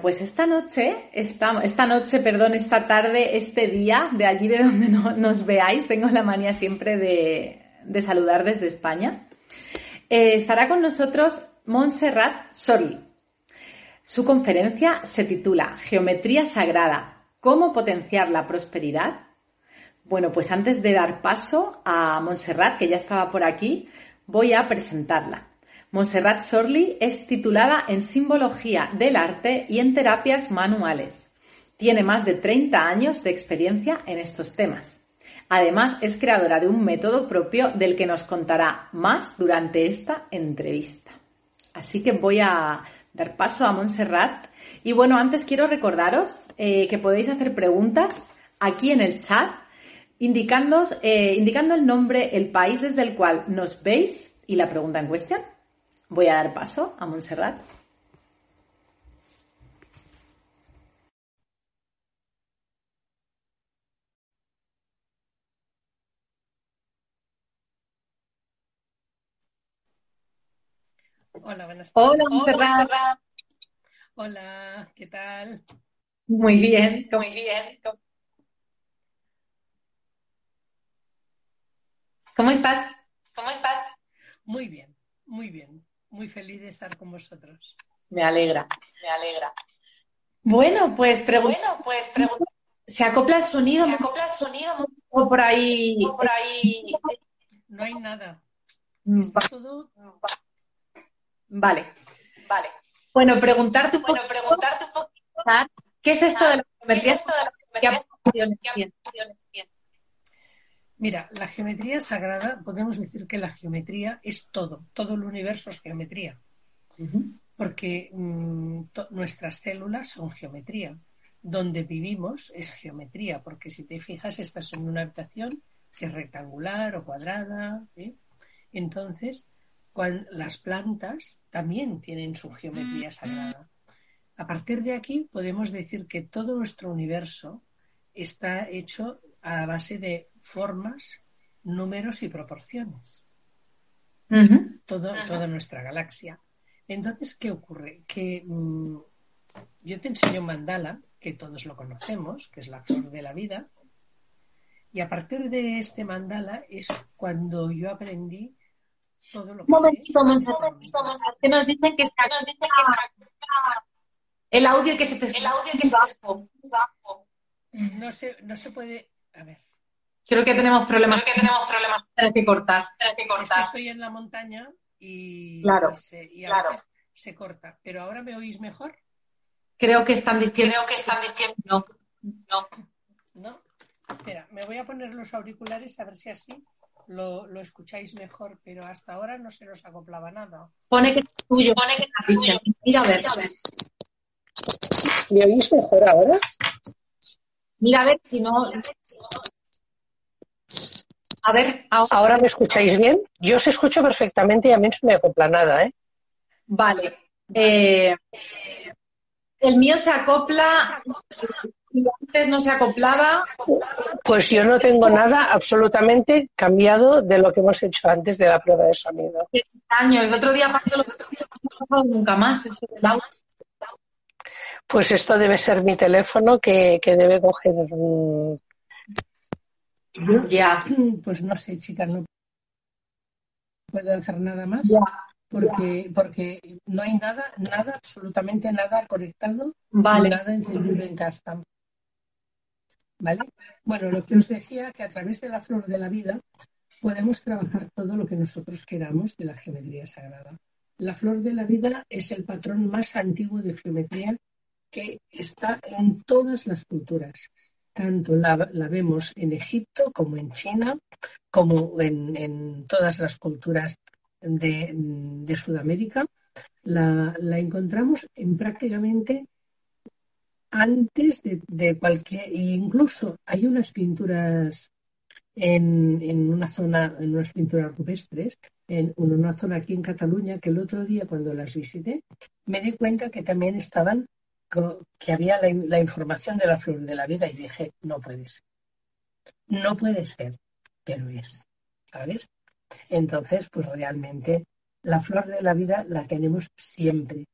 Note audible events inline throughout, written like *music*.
Pues esta noche, esta, esta noche, perdón, esta tarde, este día, de allí de donde no, nos veáis, tengo la manía siempre de, saludar desde España, eh, estará con nosotros Montserrat Sorli. Su conferencia se titula Geometría Sagrada, ¿cómo potenciar la prosperidad? Bueno, pues antes de dar paso a Montserrat, que ya estaba por aquí, voy a presentarla. Montserrat Sorli es titulada en Simbología del Arte y en Terapias Manuales. Tiene más de 30 años de experiencia en estos temas. Además, es creadora de un método propio del que nos contará más durante esta entrevista. Así que voy a dar paso a Montserrat. Y bueno, antes quiero recordaros eh, que podéis hacer preguntas aquí en el chat, eh, indicando el nombre, el país desde el cual nos veis y la pregunta en cuestión. Voy a dar paso a Montserrat. Hola, buenas tardes. Hola, Montserrat. Hola, ¿qué tal? Muy bien, muy bien. ¿Cómo estás? ¿Cómo estás? Muy bien, muy bien muy feliz de estar con vosotros. Me alegra, me alegra. Bueno, pues bueno, pues ¿Se acopla el sonido? ¿Se acopla el sonido? O por ahí. por ahí. No hay nada. Mm, Está todo. Vale. Vale. Bueno, preguntarte un bueno, preguntarte un poco. ¿Qué es esto de la geometría? ¿Qué es esto de la geometría? Mira, la geometría sagrada, podemos decir que la geometría es todo, todo el universo es geometría, porque mm, nuestras células son geometría, donde vivimos es geometría, porque si te fijas estás en una habitación que es rectangular o cuadrada, ¿eh? entonces las plantas también tienen su geometría sagrada. A partir de aquí podemos decir que todo nuestro universo está hecho a base de formas, números y proporciones. Toda nuestra galaxia. Entonces, ¿qué ocurre? Que mm, yo te enseño un mandala, que todos lo conocemos, que es la flor de la vida, y a partir de este mandala es cuando yo aprendí todo lo que momentito, que nos dicen que está, el audio que se te el audio que se no se no se puede a ver Creo que tenemos problemas. Creo que tenemos problemas. Tienes que cortar. que cortar. estoy en la montaña y, claro, se, a veces se corta. Pero ahora me oís mejor. Creo que están diciendo. Creo que están diciendo. No. No. No. Espera, me voy a poner los auriculares a ver si así lo, lo, escucháis mejor, pero hasta ahora no se nos acoplaba nada. Pone que es tuyo. Pone que es tuyo. Mira a ver. ¿Me oís mejor ahora? Mira a ver si no. A ver, ahora me escucháis bien. Yo os escucho perfectamente y a mí no me acopla nada, ¿eh? Vale. Eh, el mío se acopla y antes no se acoplaba. Pues yo no tengo nada absolutamente cambiado de lo que hemos hecho antes de la prueba de sonido. Años. El otro día pasó lo que nunca más. Pues esto debe ser mi teléfono que, que debe coger ya. Pues no sé, chicas, no puedo hacer nada más. Porque, porque no hay nada, nada, absolutamente nada conectado, vale. nada encendido en casa. ¿Vale? Bueno, lo que os decía, que a través de la flor de la vida podemos trabajar todo lo que nosotros queramos de la geometría sagrada. La flor de la vida es el patrón más antiguo de geometría que está en todas las culturas tanto la, vemos en Egipto como en China, como en, todas las culturas de, Sudamérica. La, encontramos en prácticamente antes de, cualquier, incluso hay unas pinturas en, una zona, en unas pinturas rupestres, en una zona aquí en Cataluña, que el otro día cuando las visité, me di cuenta que también estaban que había la, información de la flor de la vida y dije, no puede ser. No puede ser, pero es, ¿sabes? Entonces, pues realmente la flor de la vida la tenemos siempre.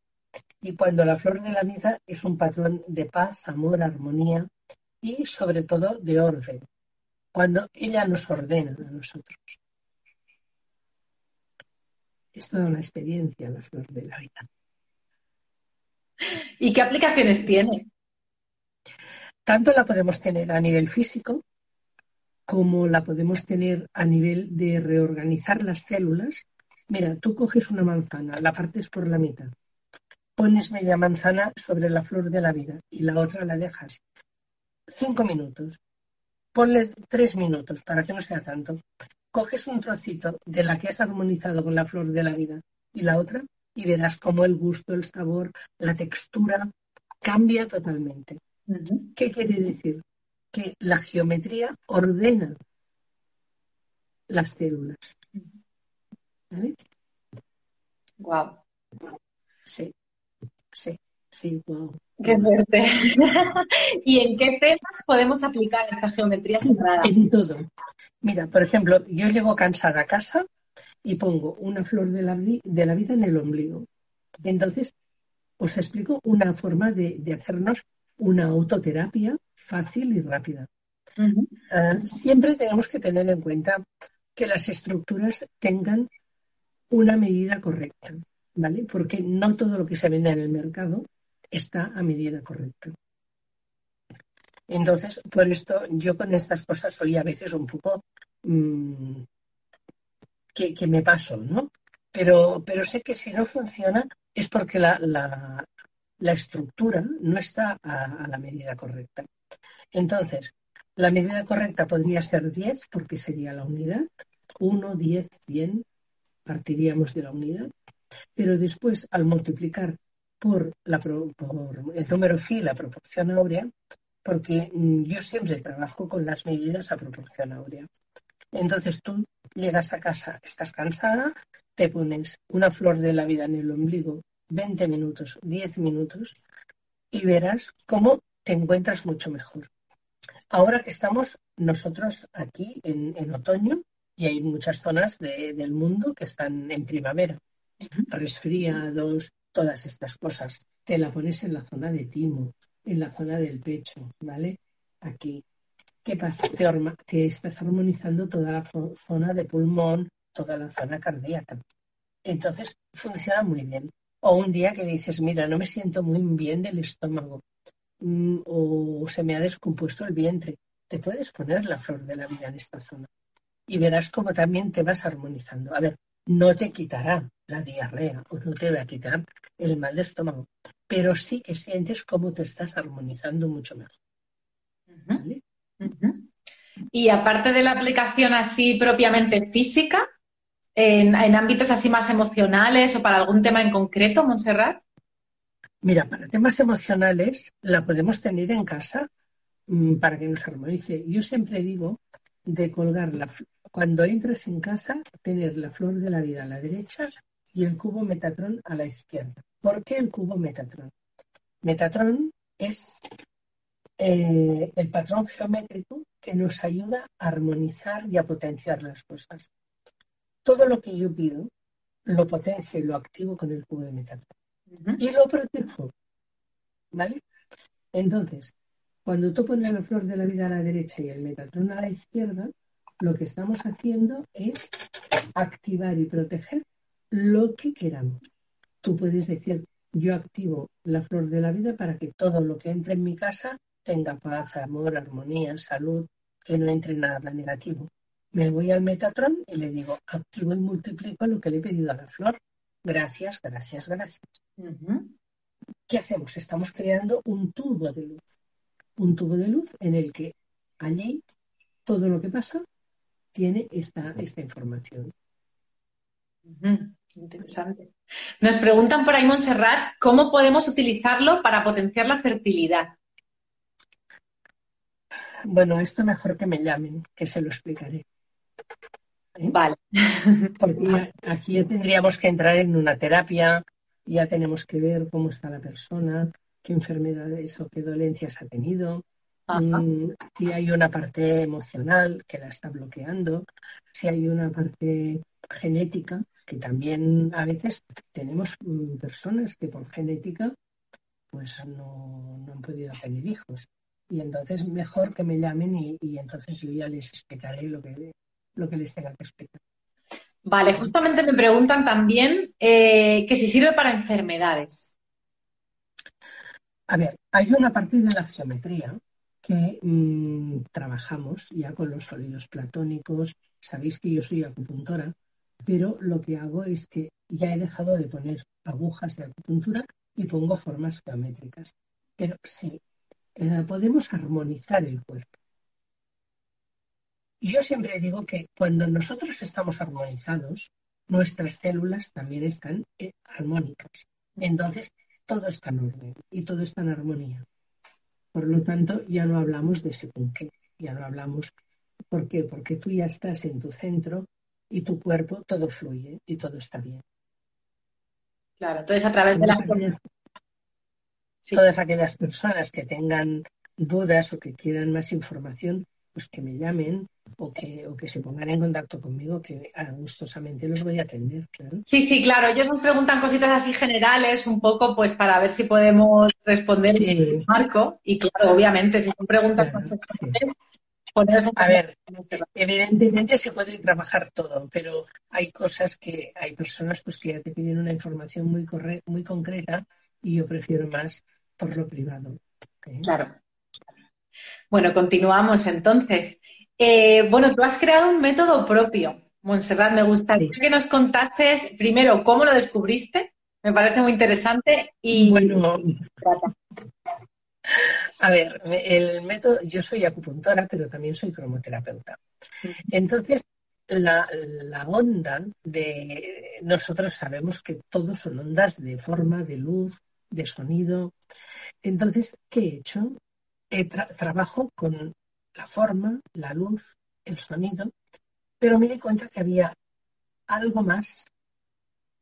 Y cuando la flor de la vida es un patrón de paz, amor, armonía y sobre todo de orden, cuando ella nos ordena a nosotros. Es toda una experiencia la flor de la vida. *laughs* ¿Y qué aplicaciones tiene? Tanto la podemos tener a nivel físico como la podemos tener a nivel de reorganizar las células. Mira, tú coges una manzana, la partes por la mitad, pones media manzana sobre la flor de la vida y la otra la dejas cinco minutos. Ponle tres minutos para que no sea tanto. Coges un trocito de la que has armonizado con la flor de la vida y la otra y verás cómo el gusto, el sabor, la textura cambia totalmente. ¿Qué quiere decir? Que la geometría ordena las células. ¿Vale? Wow. Sí, sí, sí, wow. Qué fuerte. *laughs* ¿Y en qué temas podemos aplicar esta geometría sagrada? En todo. Mira, por ejemplo, yo llego cansada a casa y pongo una flor de la, de la vida en el ombligo. Entonces, os explico una forma de, hacernos una autoterapia fácil y rápida. Ah, siempre tenemos que tener en cuenta que las estructuras tengan una medida correcta, ¿vale? Porque no todo lo que se vende en el mercado está a medida correcta. Entonces, por esto yo con estas cosas soy a veces un poco mm, que, me paso, ¿no? Pero, pero sé que si no funciona es porque la, la, estructura no está a, la medida correcta. Entonces, la medida correcta podría ser 10 porque sería la unidad. 1, 10, 100, partiríamos de la unidad. Pero después, al multiplicar por, la, por el número phi, la proporción áurea, porque mm, yo siempre trabajo con las medidas a proporción áurea. Entonces tú llegas a casa, estás cansada, te pones una flor de la vida en el ombligo, 20 minutos, 10 minutos, y verás cómo te encuentras mucho mejor. Ahora que estamos nosotros aquí en, otoño, y hay muchas zonas del mundo que están en primavera, resfriados, todas estas cosas, te la pones en la zona de timo, en la zona del pecho, ¿vale? Aquí, ¿Qué pasa? Te, estás armonizando toda la zona de pulmón, toda la zona cardíaca. Entonces, funciona muy bien. O un día que dices, mira, no me siento muy bien del estómago mm, o se me ha descompuesto el vientre. Te puedes poner la flor de la vida en esta zona y verás cómo también te vas armonizando. A ver, no te quitará la diarrea o no te va a quitar el mal de estómago, pero sí que sientes cómo te estás armonizando mucho mejor. ¿Vale? Y aparte de la aplicación así propiamente física, en, ámbitos así más emocionales o para algún tema en concreto, Montserrat? Mira, para temas emocionales la podemos tener en casa mm, para que nos armonice. Yo siempre digo de colgarla, cuando entres en casa, tener la flor de la vida a la derecha y el cubo Metatron a la izquierda. ¿Por qué el cubo Metatron? Metatron es eh, el patrón geométrico que nos ayuda a armonizar y a potenciar las cosas. Todo lo que yo pido lo potencio y lo activo con el cubo de Metatron. Y lo protejo. ¿Vale? Entonces, cuando tú pones la flor de la vida a la derecha y el Metatron a la izquierda, lo que estamos haciendo es activar y proteger lo que queramos. Tú puedes decir, yo activo la flor de la vida para que todo lo que entre en mi casa tenga paz, amor, armonía, salud, que no entre nada negativo. Me voy al Metatron y le digo, activo y multiplico lo que le he pedido a la flor. Gracias, gracias, gracias. ¿Qué hacemos? Estamos creando un tubo de luz. Un tubo de luz en el que allí todo lo que pasa tiene esta, esta información. Interesante. Nos preguntan por ahí, Montserrat, ¿cómo podemos utilizarlo para potenciar la fertilidad? Bueno, esto mejor que me llamen, que se lo explicaré. ¿Eh? Vale. Porque aquí ya tendríamos que entrar en una terapia, ya tenemos que ver cómo está la persona, qué enfermedades o qué dolencias ha tenido, mm, si hay una parte emocional que la está bloqueando, si hay una parte genética que también a veces tenemos mm, personas que por genética pues no, han podido tener hijos. Y entonces mejor que me llamen y, entonces yo ya les explicaré lo que, lo que les tenga que explicar. Vale, justamente me preguntan también eh, que si sirve para enfermedades. A ver, hay una parte de la geometría que mm, trabajamos ya con los sólidos platónicos. Sabéis que yo soy acupuntora, pero lo que hago es que ya he dejado de poner agujas de acupuntura y pongo formas geométricas. Pero sí, eh, podemos armonizar el cuerpo. Yo siempre digo que cuando nosotros estamos armonizados, nuestras células también están eh, armónicas. Entonces, todo está en orden y todo está en armonía. Por lo tanto, ya no hablamos de según qué, ya no hablamos. ¿Por qué? Porque tú ya estás en tu centro y tu cuerpo todo fluye y todo está bien. Claro, entonces a través de la... Todas aquellas personas que tengan dudas o que quieran más información, pues que me llamen o que, o que se pongan en contacto conmigo, que gustosamente los voy a atender, claro. Sí, sí, claro. Ellos nos preguntan cositas así generales, un poco, pues para ver si podemos responder sí. Marco. Y claro, obviamente, si son preguntas a ver, evidentemente se puede trabajar todo, pero hay cosas que hay personas pues que ya te piden una información muy muy concreta y yo prefiero más por lo privado. ¿eh? Claro. Bueno, continuamos entonces. Eh, bueno, tú has creado un método propio, Montserrat. Me gustaría que nos contases primero cómo lo descubriste. Me parece muy interesante y. Bueno, a ver, el método, yo soy acupuntora, pero también soy cromoterapeuta. Entonces, la, la, onda de nosotros sabemos que todos son ondas de forma, de luz, de sonido. Entonces, ¿qué he hecho? trabajo con la forma, la luz, el sonido, pero me di cuenta que había algo más.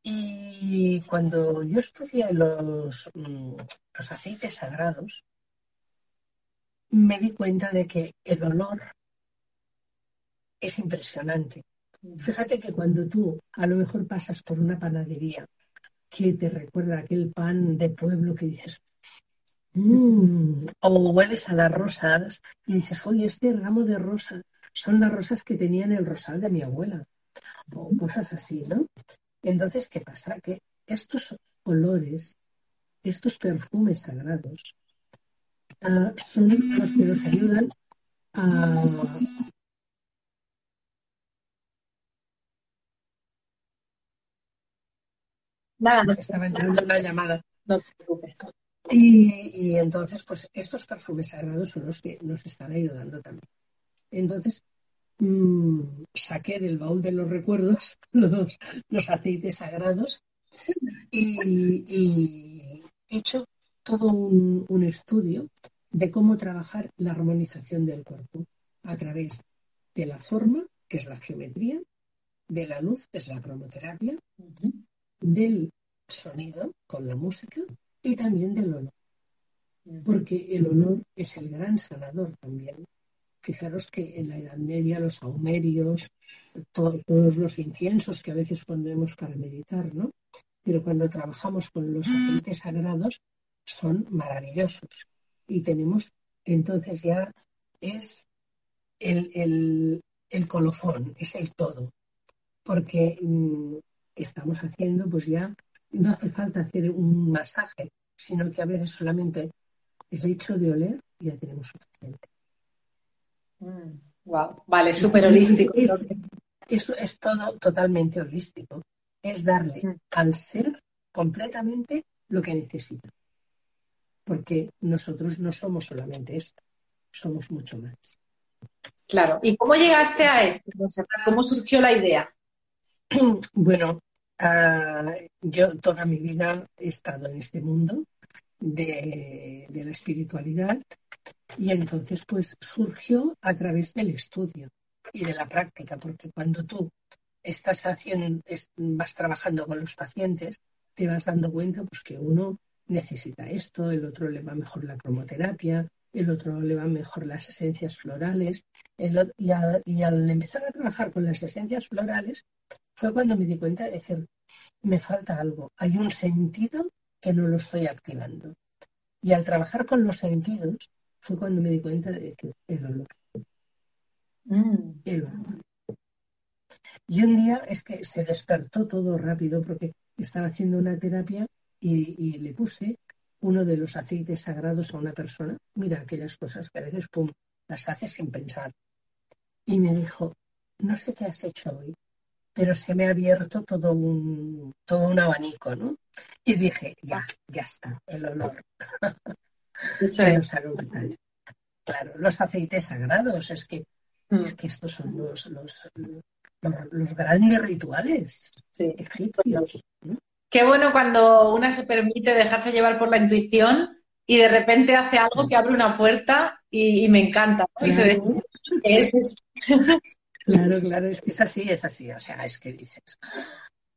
Y cuando yo estudié los, mm, los aceites sagrados, me di cuenta de que el olor es impresionante. Fíjate que cuando tú a lo mejor pasas por una panadería que te recuerda aquel pan de pueblo que dices, Mm, o hueles a las rosas y dices, oye, este ramo de rosas son las rosas que tenía en el rosal de mi abuela. O cosas así, ¿no? Entonces, ¿qué pasa? Que estos olores, estos perfumes sagrados, ah, son los que nos ayudan a, Nada, no. Estaba entrando una llamada. No te preocupes. Y, entonces, pues estos perfumes sagrados son los que nos están ayudando también. Entonces, mm, saqué del baúl de los recuerdos *laughs* los, aceites sagrados y, he hecho todo un, un, estudio de cómo trabajar la armonización del cuerpo a través de la forma, que es la geometría, de la luz, que es la cromoterapia, del sonido con la música y también del olor, porque el olor es el gran sanador también. Fijaros que en la Edad Media los aumerios, todos los inciensos que a veces pondremos para meditar, ¿no? Pero cuando trabajamos con los aceites sagrados son maravillosos. Y tenemos, entonces ya es el, colofón, es el todo. Porque mm, estamos haciendo pues ya no hace falta hacer un masaje, sino que a veces solamente el hecho de oler ya tenemos suficiente. wow, mm, vale, súper holístico. Eso es, todo totalmente holístico. Es darle mm. al ser completamente lo que necesita. Porque nosotros no somos solamente esto, somos mucho más. Claro. ¿Y cómo llegaste a esto? ¿Cómo surgió la idea? *clears throat* Bueno, Ah, yo toda mi vida he estado en este mundo de, la espiritualidad y entonces pues surgió a través del estudio y de la práctica, porque cuando tú estás haciendo, vas trabajando con los pacientes, te vas dando cuenta pues que uno necesita esto, el otro le va mejor la cromoterapia, el otro le va mejor las esencias florales, y, y, al empezar a trabajar con las esencias florales, fue cuando me di cuenta de decir, me falta algo, hay un sentido que no lo estoy activando. Y al trabajar con los sentidos fue cuando me di cuenta de que el olor. Mm. El olor. Y un día es que se despertó todo rápido porque estaba haciendo una terapia y, le puse uno de los aceites sagrados a una persona. Mira aquellas cosas que a veces pum, las hace sin pensar. Y me dijo, no sé qué has hecho hoy, pero se me ha abierto todo un, todo un abanico, ¿no? Y dije, ya, ya está, el olor. *laughs* Eso es. Claro, los aceites sagrados, es que, mm. es que estos son los, los, los, grandes rituales egipcios. Qué bueno cuando una se permite dejarse llevar por la intuición y de repente hace algo que abre una puerta y, me encanta. Y se es, Claro, claro, es que es así, es así. O sea, es que dices,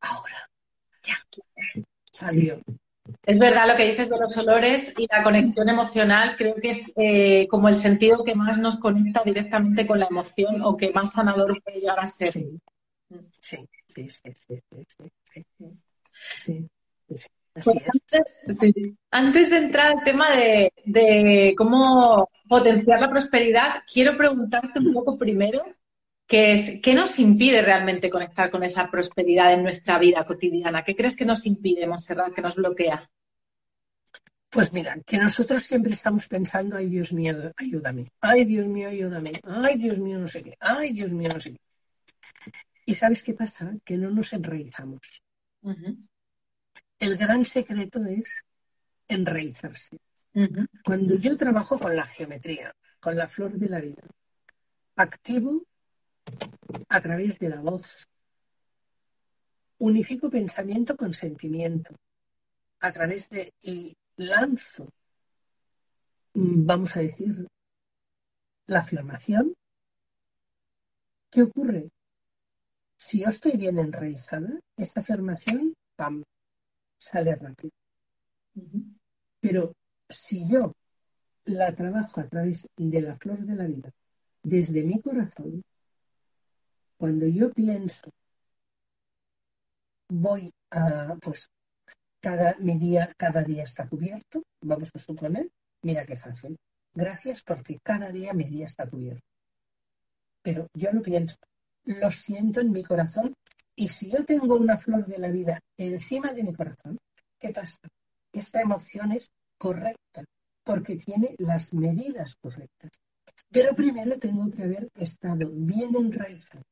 ahora, ya, salió. Es verdad lo que dices de los olores y la conexión emocional, creo que es eh, como el sentido que más nos conecta directamente con la emoción o que más sanador puede llegar a ser. Sí, sí, sí, sí, sí, sí, pues antes, de entrar al tema de, de, cómo potenciar la prosperidad, quiero preguntarte un poco primero qué es qué nos impide realmente conectar con esa prosperidad en nuestra vida cotidiana. ¿Qué crees que nos impide, Monserrat, que nos bloquea? Pues mira, que nosotros siempre estamos pensando, ay Dios mío, ayúdame, ay Dios mío, ayúdame, ay Dios mío, no sé qué, ay Dios mío, no sé qué. ¿Y sabes qué pasa? Que no nos enraizamos. El gran secreto es enraizarse. Cuando yo trabajo con la geometría, con la flor de la vida, activo a través de la voz. Unifico pensamiento con sentimiento a través de y lanzo, mm, vamos a decir, la afirmación. ¿Qué ocurre? Si yo estoy bien enraizada, esta afirmación, ¡pam!, sale rápido. Pero si yo la trabajo a través de la flor de la vida, desde mi corazón, cuando yo pienso, voy a, pues, cada, mi día, cada día está cubierto, vamos a suponer, mira qué fácil. Gracias porque cada día mi día está cubierto. Pero yo lo pienso, lo siento en mi corazón y si yo tengo una flor de la vida encima de mi corazón, ¿qué pasa? Esta emoción es correcta porque tiene las medidas correctas. Pero primero tengo que haber estado bien enraizado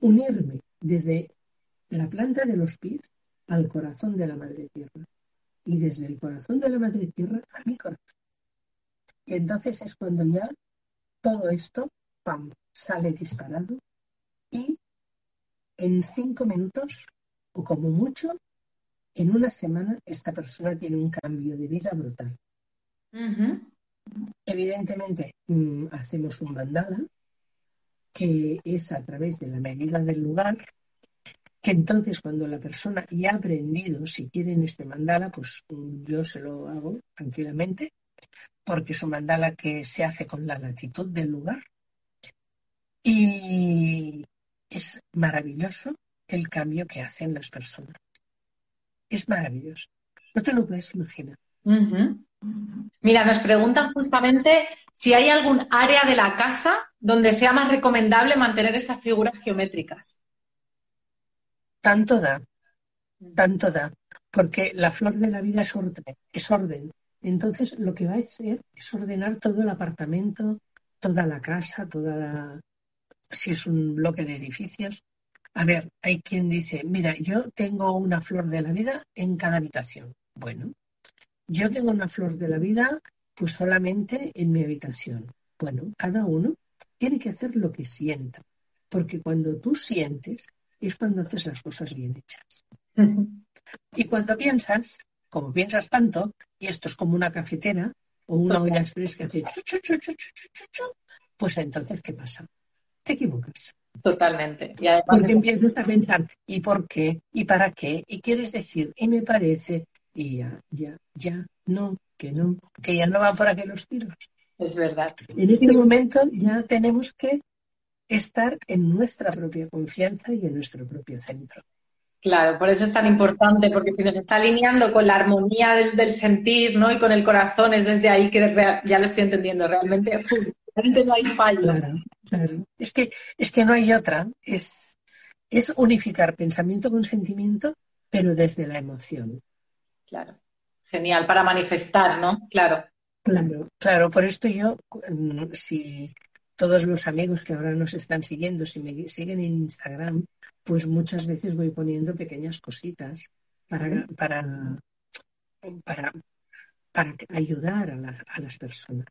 unirme desde la planta de los pies al corazón de la Madre Tierra y desde el corazón de la Madre Tierra a mi corazón. Y entonces es cuando ya todo esto, ¡pam!, sale disparado y en cinco minutos, o como mucho, en una semana esta persona tiene un cambio de vida brutal. Evidentemente, mm, hacemos un mandala, que es a través de la medida del lugar, que entonces cuando la persona ya ha aprendido, si quieren este mandala, pues yo se lo hago tranquilamente, porque es un mandala que se hace con la latitud del lugar. Y es maravilloso el cambio que hacen las personas. Es maravilloso. No te lo puedes imaginar. Mira, nos preguntan justamente si hay algún área de la casa donde sea más recomendable mantener estas figuras geométricas. Tanto da, tanto da, porque la flor de la vida es orden, es orden. Entonces, lo que va a hacer es ordenar todo el apartamento, toda la casa, toda la... si es un bloque de edificios. A ver, hay quien dice, mira, yo tengo una flor de la vida en cada habitación. Bueno, yo tengo una flor de la vida pues solamente en mi habitación. Bueno, cada uno tiene que hacer lo que sienta, porque cuando tú sientes es cuando haces las cosas bien hechas. *laughs* Y cuando piensas, como piensas tanto, y esto es como una cafetera o una olla express que hace pues entonces, ¿qué pasa? Te equivocas. Totalmente. Y Porque empiezas a pensar, ¿y por qué? ¿Y para qué? ¿Y quieres decir? Y me parece, y ya, ya, ya, no, que no, que ya no van por aquí los tiros. Es verdad. En este momento ya tenemos que estar en nuestra propia confianza y en nuestro propio centro. Claro, por eso es tan importante, porque si nos está alineando con la armonía del, sentir, ¿no? Y con el corazón, es desde ahí que ya lo estoy entendiendo. Realmente, *laughs* realmente no hay fallo. Claro, claro. Es que, es que no hay otra. Es, es unificar pensamiento con sentimiento, pero desde la emoción. Claro. Genial, para manifestar, ¿no? Claro. Claro, claro. Por esto yo, mm, si todos los amigos que ahora nos están siguiendo, si me siguen en Instagram, pues muchas veces voy poniendo pequeñas cositas para, para, para, para ayudar a, las personas.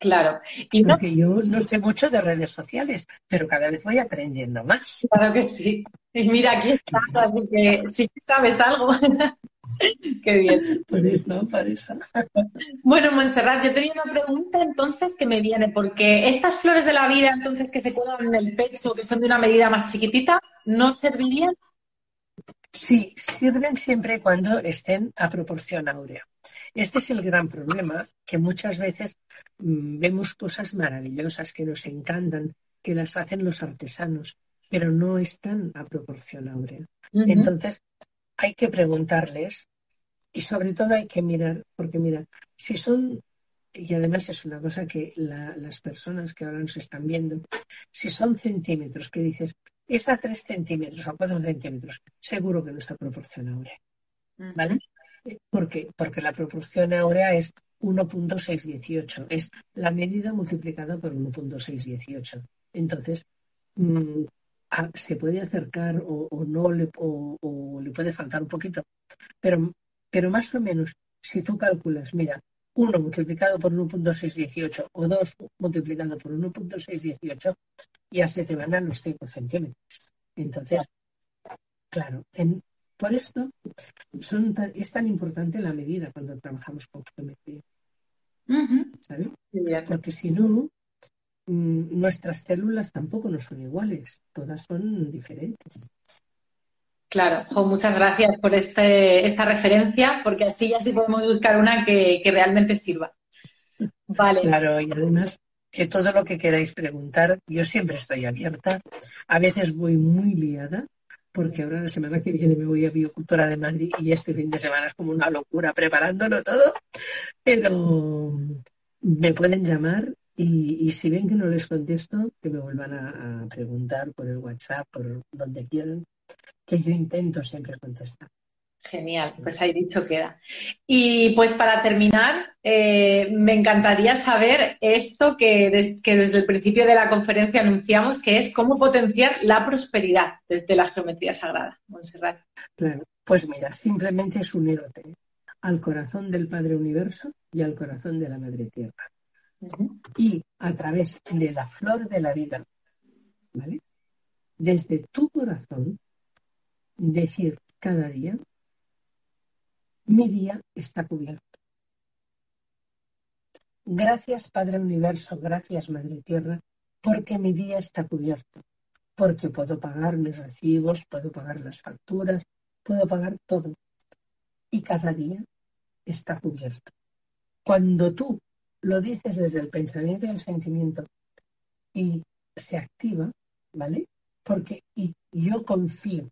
Claro. Y Porque yo no sé mucho de redes sociales, pero cada vez voy aprendiendo más. Claro que sí. Y mira, aquí estás, así que sí sabes algo. *laughs* Qué bien. Por eso, por eso. Bueno, Montserrat, yo tenía una pregunta entonces que me viene, porque estas flores de la vida entonces que se cuelgan en el pecho, que son de una medida más chiquitita, ¿no servirían? Sí, sirven siempre cuando estén a proporción áurea. Este es el gran problema, que muchas veces vemos cosas maravillosas que nos encantan, que las hacen los artesanos, pero no están a proporción áurea. Entonces, hay que preguntarles y sobre todo hay que mirar, porque mira, si son, y además es una cosa que las personas que ahora nos están viendo, si son centímetros que dices, es a tres centímetros o cuatro centímetros, seguro que no está proporción áurea. ¿Vale? ¿Por qué? Porque la proporción áurea es 1.618, es la medida multiplicada por 1.618. Entonces, mm, se puede acercar o, no le, o, le puede faltar un poquito. Pero, pero más o menos, si tú calculas, mira, 1 multiplicado por 1.618 o 2 multiplicado por 1.618, ya se te van a los 5 centímetros. Entonces, claro, por esto son es tan importante la medida cuando trabajamos con geometría. ¿Sabes? Porque si no, Mm, nuestras células tampoco no son iguales, todas son diferentes. Claro, muchas gracias por este, esta referencia, porque así ya sí podemos buscar una que, realmente sirva. Vale. Claro, y además que todo lo que queráis preguntar, yo siempre estoy abierta. A veces voy muy liada, porque ahora la semana que viene me voy a Biocultura de Madrid y este fin de semana es como una locura preparándolo todo, pero me pueden llamar y, si ven que no les contesto, que me vuelvan a, preguntar por el WhatsApp, por donde quieran, que yo intento siempre contestar. Genial, pues ahí dicho queda. Y pues para terminar, eh, me encantaría saber esto que, que, desde el principio de la conferencia anunciamos, que es cómo potenciar la prosperidad desde la geometría sagrada, Montserrat. Claro, pues mira, simplemente es unirte al corazón del Padre Universo y al corazón de la Madre Tierra y a través de la flor de la vida, ¿vale? Desde tu corazón, decir cada día, mi día está cubierto. Gracias Padre Universo, gracias Madre Tierra, porque mi día está cubierto, porque puedo pagar mis recibos, puedo pagar las facturas, puedo pagar todo. Y cada día está cubierto. Cuando tú lo dices desde el pensamiento y el sentimiento y se activa, ¿vale? Porque y yo confío,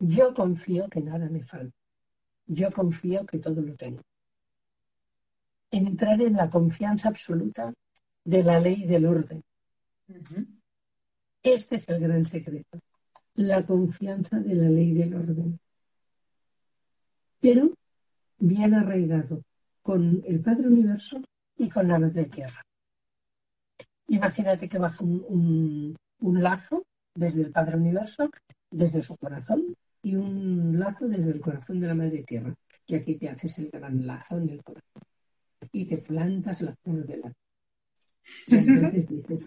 yo confío que nada me falta, yo confío que todo lo tengo. Entrar en la confianza absoluta de la ley del orden. Este es el gran secreto, la confianza de la ley del orden. Pero bien arraigado, con el Padre Universo y con la Madre Tierra. Imagínate que baja un, lazo desde el Padre Universo, desde su corazón, y un lazo desde el corazón de la Madre Tierra. Y aquí te haces el gran lazo en el corazón. Y te plantas la flor de la. Y entonces dices,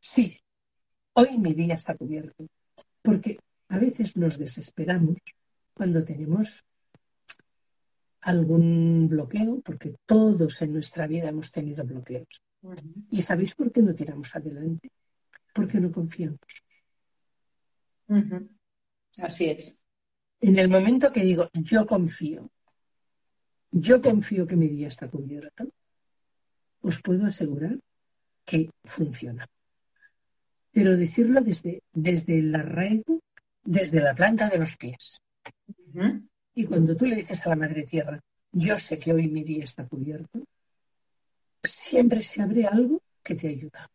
sí, hoy mi día está cubierto. Porque a veces nos desesperamos cuando tenemos algún bloqueo, porque todos en nuestra vida hemos tenido bloqueos. ¿Y sabéis por qué no tiramos adelante? Porque no confiamos. Así es. En el momento que digo, yo confío, yo confío que mi día está cubierto, os puedo asegurar que funciona. pero decirlo desde, desde el arraigo, desde la planta de los pies. Y cuando tú le dices a la Madre Tierra, yo sé que hoy mi día está cubierto, siempre se abre algo que te ayuda.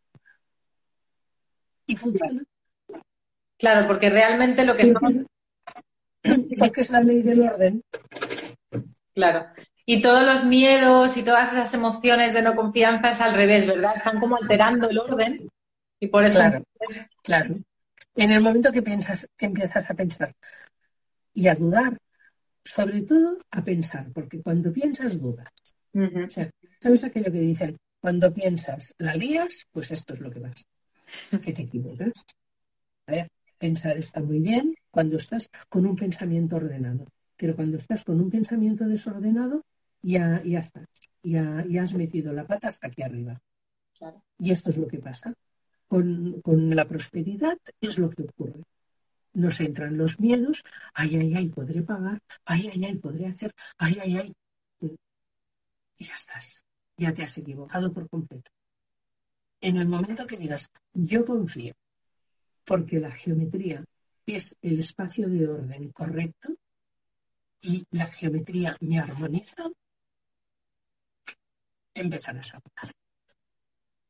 Y funciona. Claro, porque realmente lo que estamos... Porque es la ley del orden. Claro. Y todos los miedos y todas esas emociones de no confianza es al revés, ¿verdad? Están como alterando el orden y por eso... Claro, claro. En el momento que piensas, que empiezas a pensar y a dudar, sobre todo a pensar, porque cuando piensas dudas. o sea, ¿Sabes aquello que dicen? Cuando piensas, la lías, pues esto es lo que vas. *laughs* Que te equivocas. A ver, pensar está muy bien cuando estás con un pensamiento ordenado. Pero cuando estás con un pensamiento desordenado, ya, ya estás. Ya, ya has metido la pata hasta aquí arriba. Y esto es lo que pasa. Con, con la prosperidad es lo que ocurre nos entran los miedos, ay, ay, ay, podré pagar, ay, ay, ay, podré hacer, ay, ay, ay. Y ya estás, ya te has equivocado por completo. En el momento que digas, yo confío, porque la geometría es el espacio de orden correcto y la geometría me armoniza, empezarás a pagar.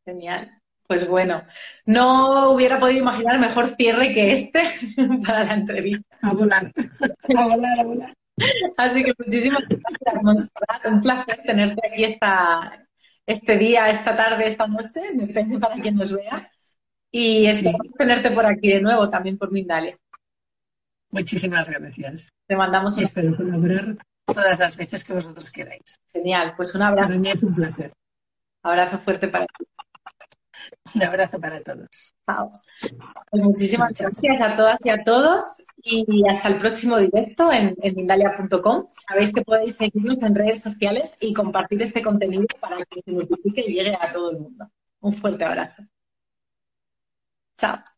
Genial. Pues bueno, no hubiera podido imaginar mejor cierre que este *laughs* para la entrevista. A volar, *laughs* a volar, a volar. Así que muchísimas gracias, Montserrat. Un placer tenerte aquí esta, este día, esta tarde, esta noche, depende para quien nos vea. Y espero tenerte por aquí de nuevo, también por Mindalia. Muchísimas gracias. Te mandamos un... espero colaborar todas las veces que vosotros queráis. Genial, pues un abrazo. Para mí es un placer. Abrazo fuerte para ti. Un abrazo para todos. Pues muchísimas gracias a todas y a todos y hasta el próximo directo en, en Mindalia.com. Sabéis que podéis seguirnos en redes sociales y compartir este contenido para que se multiplique y llegue a todo el mundo. Un fuerte abrazo. Chao.